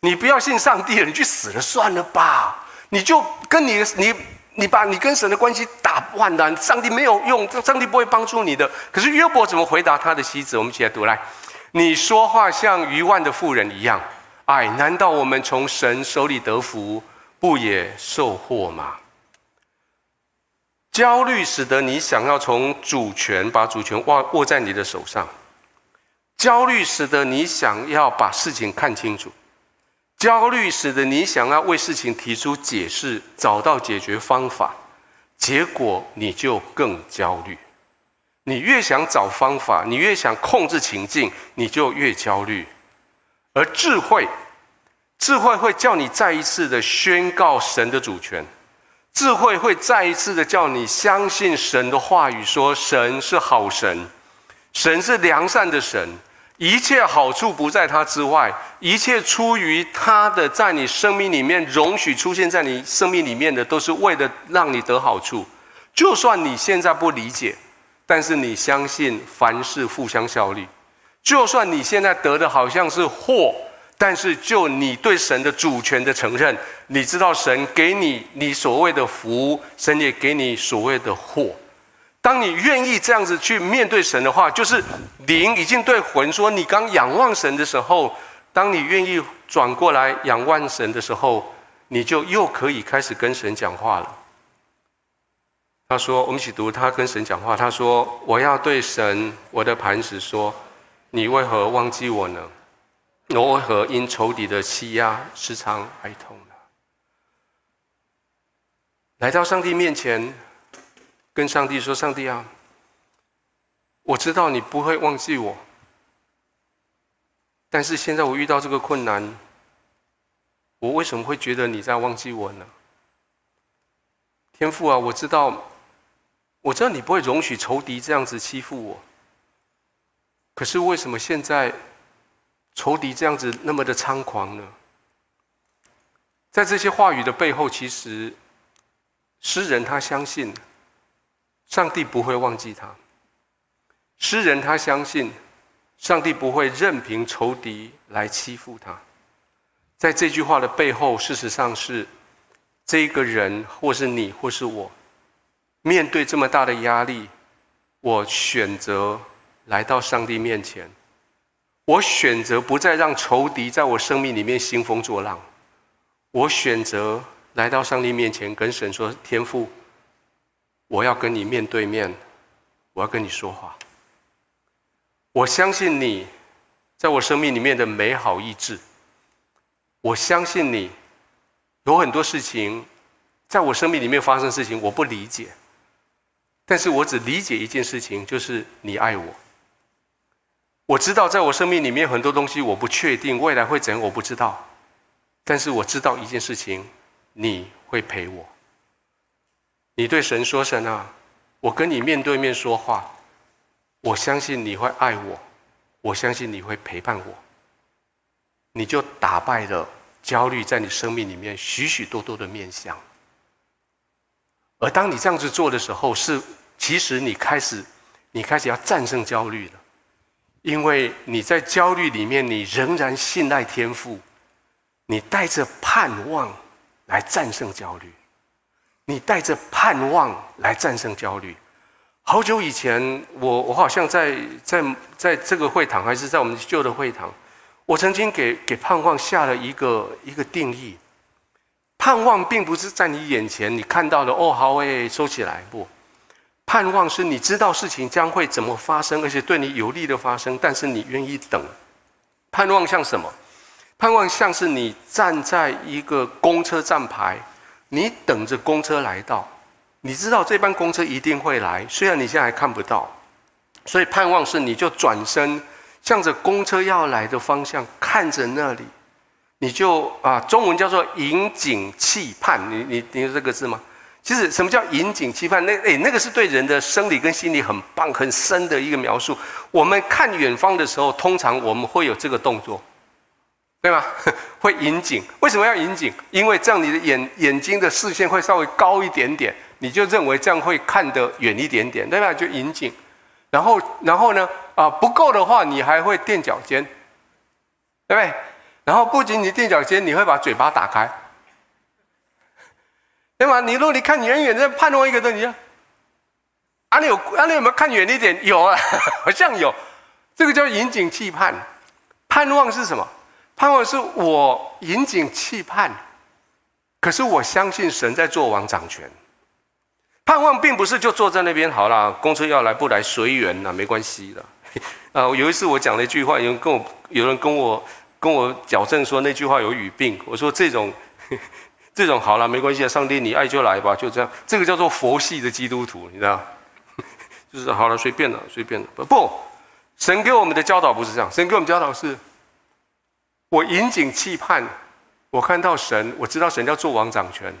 你不要信上帝了，你去死了算了吧！你就跟你你你把你跟神的关系打乱了，上帝没有用，上帝不会帮助你的。可是约伯怎么回答他的妻子？我们一起来读来：你说话像愚万的妇人一样，哎，难道我们从神手里得福，不也受祸吗？”焦虑使得你想要从主权把主权握握在你的手上，焦虑使得你想要把事情看清楚，焦虑使得你想要为事情提出解释，找到解决方法，结果你就更焦虑。你越想找方法，你越想控制情境，你就越焦虑。而智慧，智慧会叫你再一次的宣告神的主权，智慧会再一次的叫你相信神的话语，说神是好神，神是良善的神，一切好处不在他之外，一切出于他的，在你生命里面容许出现在你生命里面的，都是为了让你得好处。就算你现在不理解，但是你相信凡事互相效力。就算你现在得的好像是祸，但是就你对神的主权的承认，你知道神给你你所谓的福，神也给你所谓的祸。当你愿意这样子去面对神的话，就是灵已经对魂说：“你刚仰望神的时候，当你愿意转过来仰望神的时候，你就又可以开始跟神讲话了。”他说：“我们一起读，他跟神讲话。他说：‘我要对神，我的磐石说。’”你为何忘记我呢？我为何因仇敌的欺压时常哀痛呢？来到上帝面前，跟上帝说：“上帝啊，我知道你不会忘记我，但是现在我遇到这个困难，我为什么会觉得你在忘记我呢？天父啊，我知道，我知道你不会容许仇敌这样子欺负我。”可是为什么现在仇敌这样子那么的猖狂呢？在这些话语的背后，其实诗人他相信上帝不会忘记他。诗人他相信上帝不会任凭仇敌来欺负他。在这句话的背后，事实上是这个人，或是你，或是我，面对这么大的压力，我选择。来到上帝面前，我选择不再让仇敌在我生命里面兴风作浪。我选择来到上帝面前，跟神说：“天父，我要跟你面对面，我要跟你说话。我相信你在我生命里面的美好意志。我相信你有很多事情在我生命里面发生的事情，我不理解，但是我只理解一件事情，就是你爱我。”我知道，在我生命里面很多东西我不确定未来会怎样，我不知道。但是我知道一件事情，你会陪我。你对神说：“神啊，我跟你面对面说话，我相信你会爱我，我相信你会陪伴我。”你就打败了焦虑在你生命里面许许多多的面相。而当你这样子做的时候，是其实你开始，你开始要战胜焦虑了。因为你在焦虑里面，你仍然信赖天父，你带着盼望来战胜焦虑，你带着盼望来战胜焦虑。好久以前，我我好像在在在这个会堂，还是在我们旧的会堂，我曾经给给盼望下了一个一个定义。盼望并不是在你眼前你看到的哦，好诶，收起来不。盼望是你知道事情将会怎么发生，而且对你有利的发生，但是你愿意等。盼望像什么？盼望像是你站在一个公车站牌，你等着公车来到，你知道这班公车一定会来，虽然你现在还看不到。所以盼望是你就转身，向着公车要来的方向看着那里，你就啊，中文叫做引颈期盼。你你你有这个字吗？其实，什么叫引颈期盼？那诶，那个是对人的生理跟心理很棒、很深的一个描述。我们看远方的时候，通常我们会有这个动作，对吗？会引颈。为什么要引颈？因为这样你的眼眼睛的视线会稍微高一点点，你就认为这样会看得远一点点，对吧？就引颈。然后，然后呢？啊，不够的话，你还会垫脚尖，对不对？然后不仅你垫脚尖，你会把嘴巴打开。对吗？你如果你看远远的盼望一个东西，啊，你有啊，你有没有看远一点？有啊，好像有。这个叫引颈期盼。盼望是什么？盼望是我引颈期盼，可是我相信神在做王掌权。盼望并不是就坐在那边好了，公车要来不来随缘呐，没关系的。啊，有一次我讲了一句话，有人跟我有人跟我跟我矫正说那句话有语病。我说这种。这种好了，没关系啊，上帝你爱就来吧，就这样。这个叫做佛系的基督徒，你知道？就是好了，随便了，随便了。不，神给我们的教导不是这样，神给我们教导是：我引颈期盼，我看到神，我知道神要做王掌权，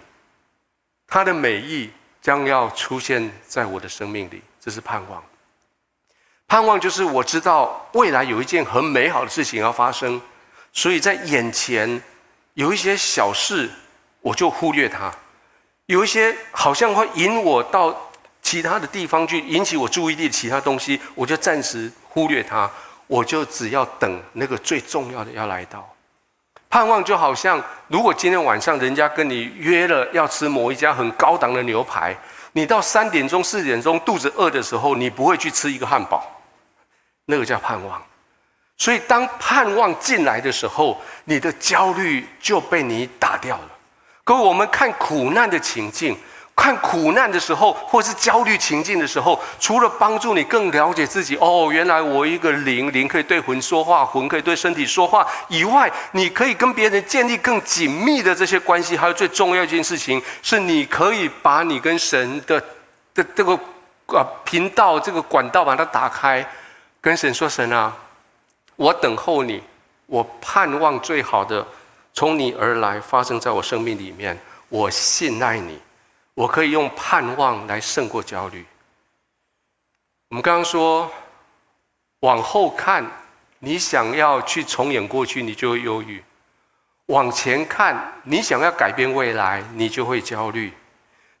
他的美意将要出现在我的生命里，这是盼望。盼望就是我知道未来有一件很美好的事情要发生，所以在眼前有一些小事，我就忽略它；有一些好像会引我到其他的地方去，引起我注意力的其他东西，我就暂时忽略它。我就只要等那个最重要的要来到。盼望就好像，如果今天晚上人家跟你约了要吃某一家很高档的牛排，你到三点钟、四点钟肚子饿的时候，你不会去吃一个汉堡。那个叫盼望，所以当盼望进来的时候，你的焦虑就被你打掉了。各位，我们看苦难的情境，看苦难的时候，或是焦虑情境的时候，除了帮助你更了解自己，哦，原来我一个灵，灵可以对魂说话，魂可以对身体说话以外，你可以跟别人建立更紧密的这些关系。还有最重要一件事情，是你可以把你跟神的的这个啊频道、这个管道把它打开。跟神说：“神啊，我等候你，我盼望最好的从你而来发生在我生命里面。我信赖你，我可以用盼望来胜过焦虑。我们刚刚说，往后看，你想要去重演过去，你就会忧郁；往前看，你想要改变未来，你就会焦虑。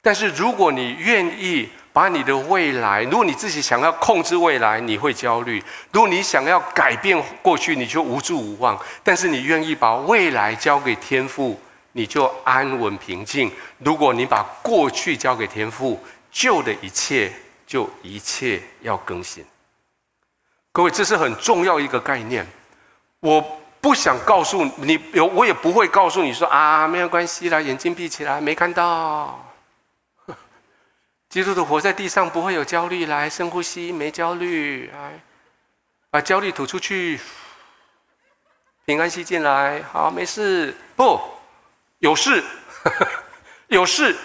但是如果你愿意，把你的未来，如果你自己想要控制未来，你会焦虑；如果你想要改变过去，你就无助无望。但是你愿意把未来交给天父，你就安稳平静。如果你把过去交给天父，旧的一切就一切要更新。各位，这是很重要一个概念。我不想告诉你，有我也不会告诉你说啊，没有关系啦，眼睛闭起来，没看到。基督徒活在地上不会有焦虑，来深呼吸，没焦虑，来把焦虑吐出去，平安吸进来，好，没事，不，有事，有事，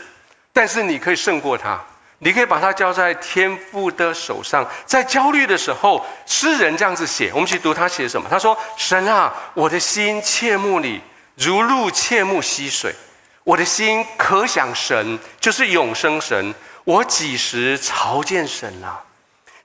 但是你可以胜过他，你可以把它交在天父的手上。在焦虑的时候，诗人这样子写，我们去读他写什么？他说：“神啊，我的心切慕你，如鹿切慕溪水，我的心可想神，就是永生神。”我几时朝见神了？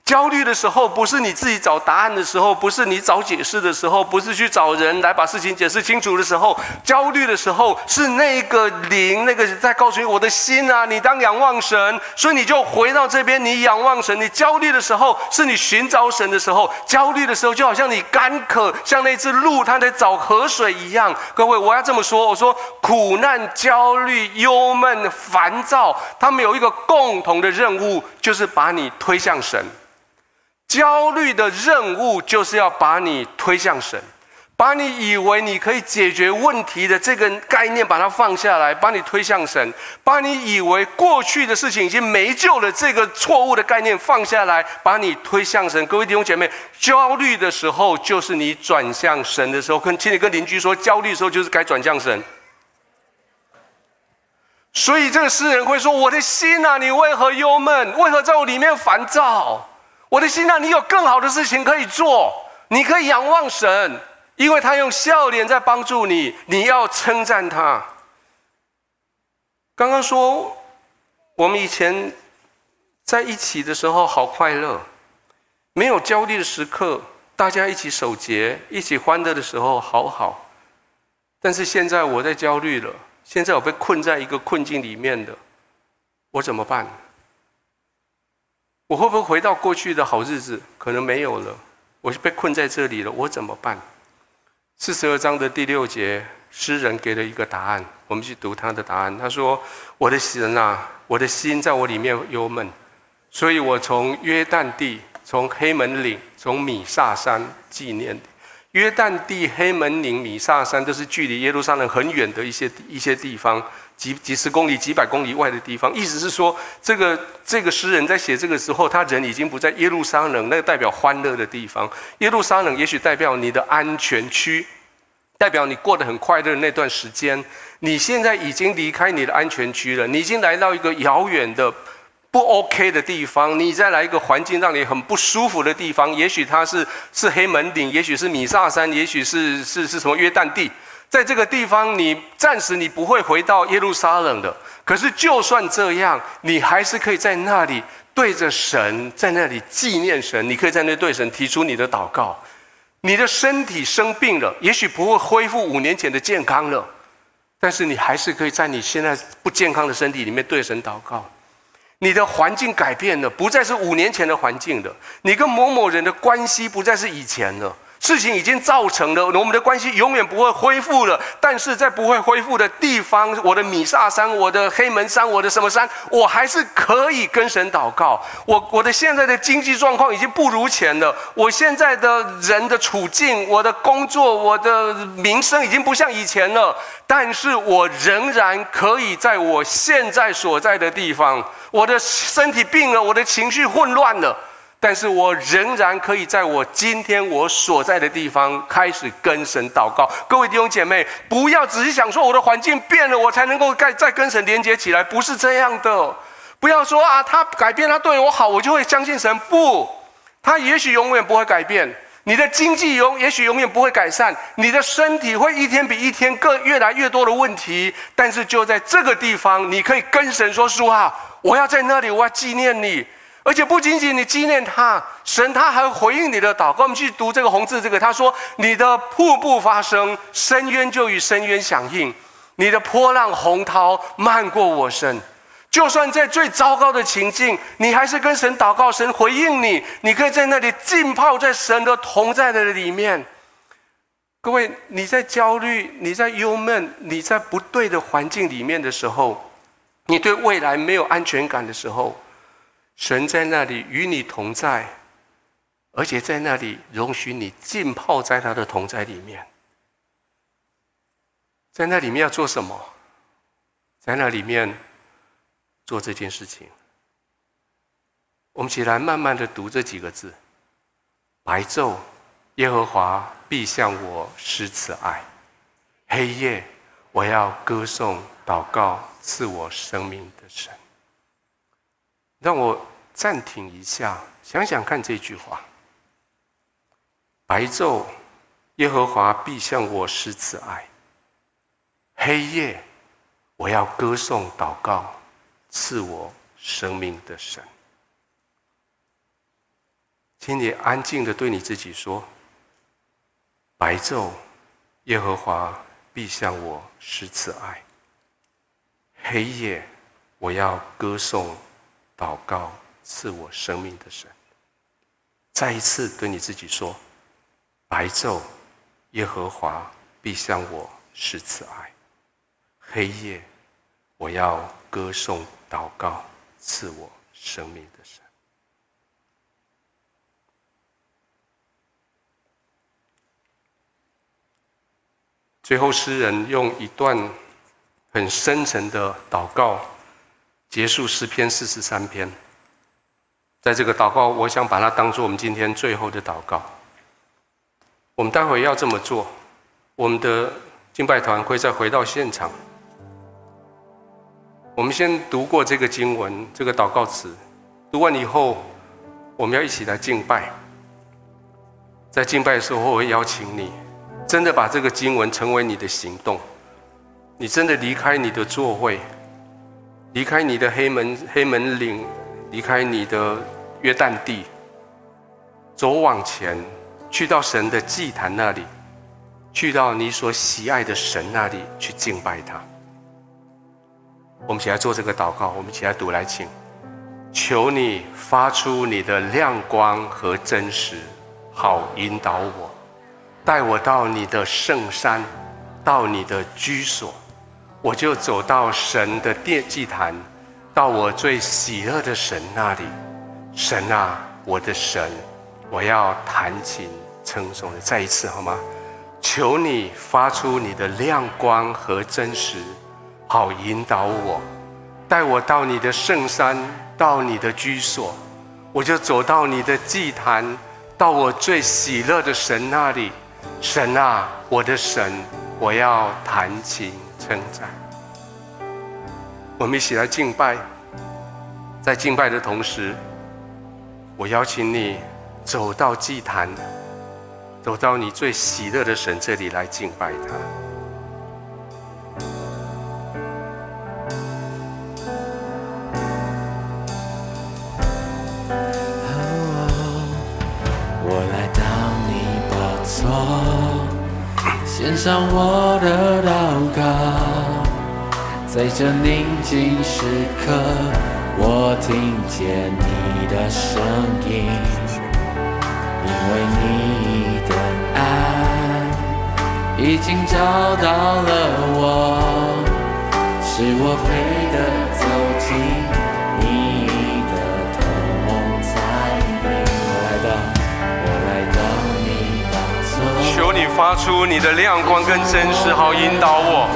焦虑的时候，不是你自己找答案的时候，不是你找解释的时候，不是去找人来把事情解释清楚的时候。焦虑的时候，是那个灵，那个在告诉你我的心啊，你当仰望神，所以你就回到这边，你仰望神。你焦虑的时候，是你寻找神的时候。焦虑的时候，就好像你干渴，像那只鹿，它在找河水一样。各位，我要这么说，我说苦难、焦虑、忧闷、烦躁，他们有一个共同的任务，就是把你推向神。焦虑的任务就是要把你推向神，把你以为你可以解决问题的这个概念把它放下来，把你推向神；把你以为过去的事情已经没救了这个错误的概念放下来，把你推向神。各位弟兄姐妹，焦虑的时候就是你转向神的时候。跟请你跟邻居说，焦虑的时候就是该转向神。所以这个诗人会说：“我的心啊，你为何忧闷？为何在我里面烦躁？”我的心啊，你有更好的事情可以做，你可以仰望神，因为他用笑脸在帮助你。你要称赞他。刚刚说，我们以前在一起的时候好快乐，没有焦虑的时刻，大家一起守节，一起欢乐的时候好好。但是现在我在焦虑了，现在我被困在一个困境里面的，我怎么办？我会不会回到过去的好日子？可能没有了，我就被困在这里了，我怎么办？四十二章的第六节，诗人给了一个答案，我们去读他的答案。他说：“我的神啊，我的心在我里面忧闷，所以我从约旦地、从黑门岭、从米萨山纪念。约旦地、黑门岭、米萨山都是距离耶路撒冷很远的一些一些地方。”几几十公里、几百公里外的地方，意思是说，这个这个诗人在写这个时候，他人已经不在耶路撒冷，那个代表欢乐的地方。耶路撒冷也许代表你的安全区，代表你过得很快乐的那段时间。你现在已经离开你的安全区了，你已经来到一个遥远的、不 OK 的地方，你再来一个环境让你很不舒服的地方，也许它是是黑门岭，也许是米萨山，也许是是是什么约旦地，在这个地方你暂时你不会回到耶路撒冷的。可是就算这样，你还是可以在那里对着神，在那里纪念神，你可以在那对神提出你的祷告。你的身体生病了，也许不会恢复五年前的健康了，但是你还是可以在你现在不健康的身体里面对神祷告。你的环境改变了，不再是五年前的环境了。你跟某某人的关系不再是以前了。事情已经造成了，我们的关系永远不会恢复了。但是在不会恢复的地方，我的米萨山，我的黑门山，我的什么山，我还是可以跟神祷告。我我的现在的经济状况已经不如前了，我现在的人的处境，我的工作，我的名声已经不像以前了。但是我仍然可以在我现在所在的地方，我的身体病了，我的情绪混乱了。但是我仍然可以在我今天我所在的地方开始跟神祷告。各位弟兄姐妹，不要只是想说我的环境变了，我才能够再再跟神连接起来，不是这样的。不要说啊，他改变，他对我好，我就会相信神。不，他也许永远不会改变。你的经济永也许永远不会改善，你的身体会一天比一天更越来越多的问题。但是就在这个地方，你可以跟神说：“主啊，我要在那里，我要纪念你。”而且不仅仅你纪念他，神他还回应你的祷告。我们去读这个红字，这个他说：“你的瀑布发声，深渊就与深渊响应；你的波浪洪涛漫过我身。”就算在最糟糕的情境，你还是跟神祷告，神回应你。你可以在那里浸泡在神的同在的里面。各位，你在焦虑、你在忧闷、你在不对的环境里面的时候，你对未来没有安全感的时候。神在那里与你同在，而且在那里容许你浸泡在他的同在里面。在那里面要做什么？在那里面做这件事情。我们起来慢慢的读这几个字：白昼，耶和华必向我施慈爱；黑夜，我要歌颂、祷告赐我生命的神。让我暂停一下，想想看这句话：白昼，耶和华必向我施慈爱；黑夜，我要歌颂祷告，赐我生命的神。请你安静的对你自己说：白昼，耶和华必向我施慈爱；黑夜，我要歌颂。祷告赐我生命的神，再一次对你自己说：白昼，耶和华必向我施慈爱；黑夜，我要歌颂祷告赐我生命的神。最后，诗人用一段很深沉的祷告。结束诗篇四十三篇，在这个祷告，我想把它当做我们今天最后的祷告。我们待会要这么做，我们的敬拜团会再回到现场。我们先读过这个经文，这个祷告词，读完以后，我们要一起来敬拜。在敬拜的时候，我会邀请你，真的把这个经文成为你的行动，你真的离开你的座位。离开你的黑门黑门岭，离开你的约旦地，走往前，去到神的祭坛那里，去到你所喜爱的神那里去敬拜他。我们起来做这个祷告，我们起来读来，请求你发出你的亮光和真实，好引导我，带我到你的圣山，到你的居所。我就走到神的殿祭坛，到我最喜乐的神那里。神啊，我的神，我要弹琴称颂你。再一次好吗？求你发出你的亮光和真实，好引导我，带我到你的圣山，到你的居所。我就走到你的祭坛，到我最喜乐的神那里。神啊，我的神，我要弹琴。称赞，我们一起来敬拜。在敬拜的同时，我邀请你走到祭坛，走到你最喜乐的神这里来敬拜他。我来到你宝座，献上我的祷告，在这宁静时刻。我听见你的声音，因为你的爱已经找到了我，是我配得走进发出你的亮光跟真实，好引导我，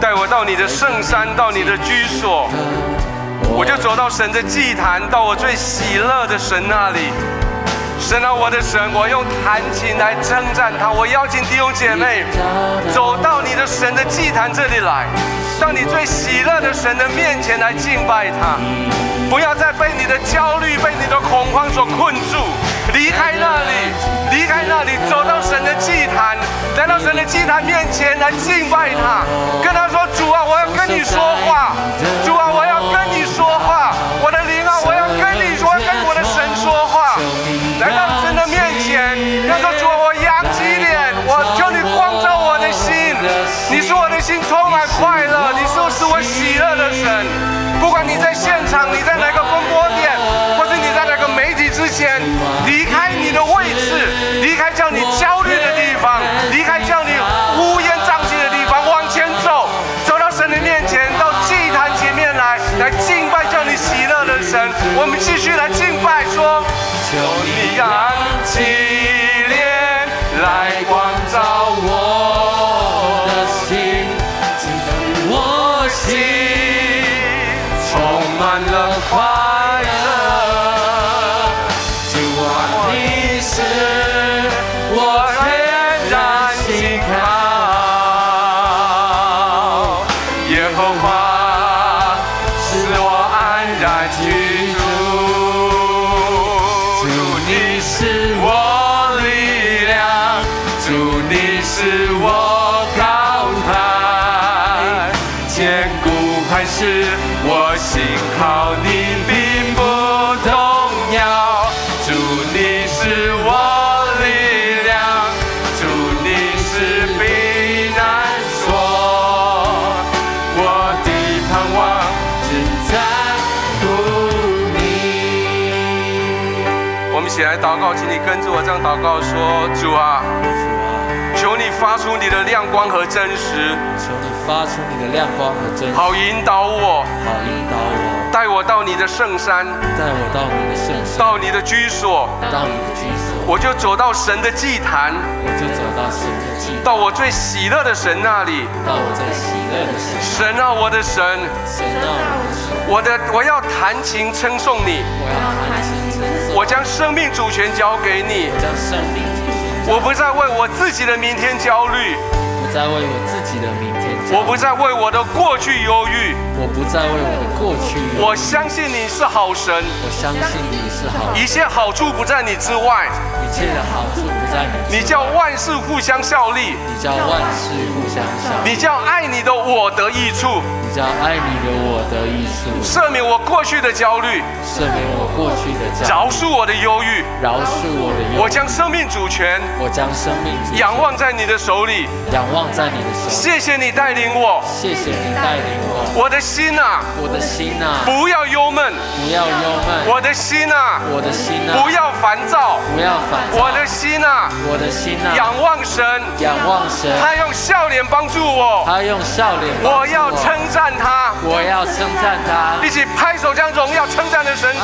带我到你的圣山，到你的居所。我就走到神的祭坛，到我最喜乐的神那里。神啊，我的神，我用弹琴来称赞他。我邀请弟兄姐妹走到你的神的祭坛这里来，到你最喜乐的神的面前来敬拜他。不要再被你的焦虑、被你的恐慌所困住，离开那里，离开那里，走到神的祭坛，来到神的祭坛面前来敬拜他，跟他说：“主啊，我要跟你说话。主啊，我要跟你说话。我的灵啊，我要跟你说，跟我的神说话。来到神的面前，要说：主啊，我扬起脸，我求你光照我的心。你是我的心充满快乐，你是使我喜乐的神。不管你在现场，你在。”哪个来祷告，请你跟着我这样祷告说：主啊，求你发出你的亮光和真实，求你发出你的亮光和真实，好引导我，好引导我。带我到你的圣山，带我到你的圣山，到你的居所，到你的居所，我就走到神的祭坛，我就走到神的祭坛，到我最喜乐的神那里，到我最喜乐的神，神啊，我的神，神啊，我的神，我的我要弹琴称颂你，我要弹琴我将生命主权交给你，我将生命，我不再为我自己的明天焦虑，不再为我自己的明我不再为我的过去忧郁。我不再为我的过去。我相信你是好神。我相信你是好。一切好处不在你之外。一切的好处不在你。你叫万事互相效力。你叫万事互相效力。你叫爱你的我得益处。你叫爱你的我得益处。赦免我过去的焦虑。赦免我过去的焦虑。饶恕我的忧郁。饶恕我的忧郁。我将生命主权。我将生命主权。仰望在你的手里。仰望在你的手里。谢谢你带领我。谢谢你带领我。我的心啊，我的心啊，不要忧闷，不要忧闷。我的心啊，我的心啊，不要烦躁，不要烦躁。我的心啊，我的心啊，仰望神，仰望神。他用笑脸帮助我，他用笑脸。我要称赞他，我要称赞他。一起拍手将荣耀称赞的神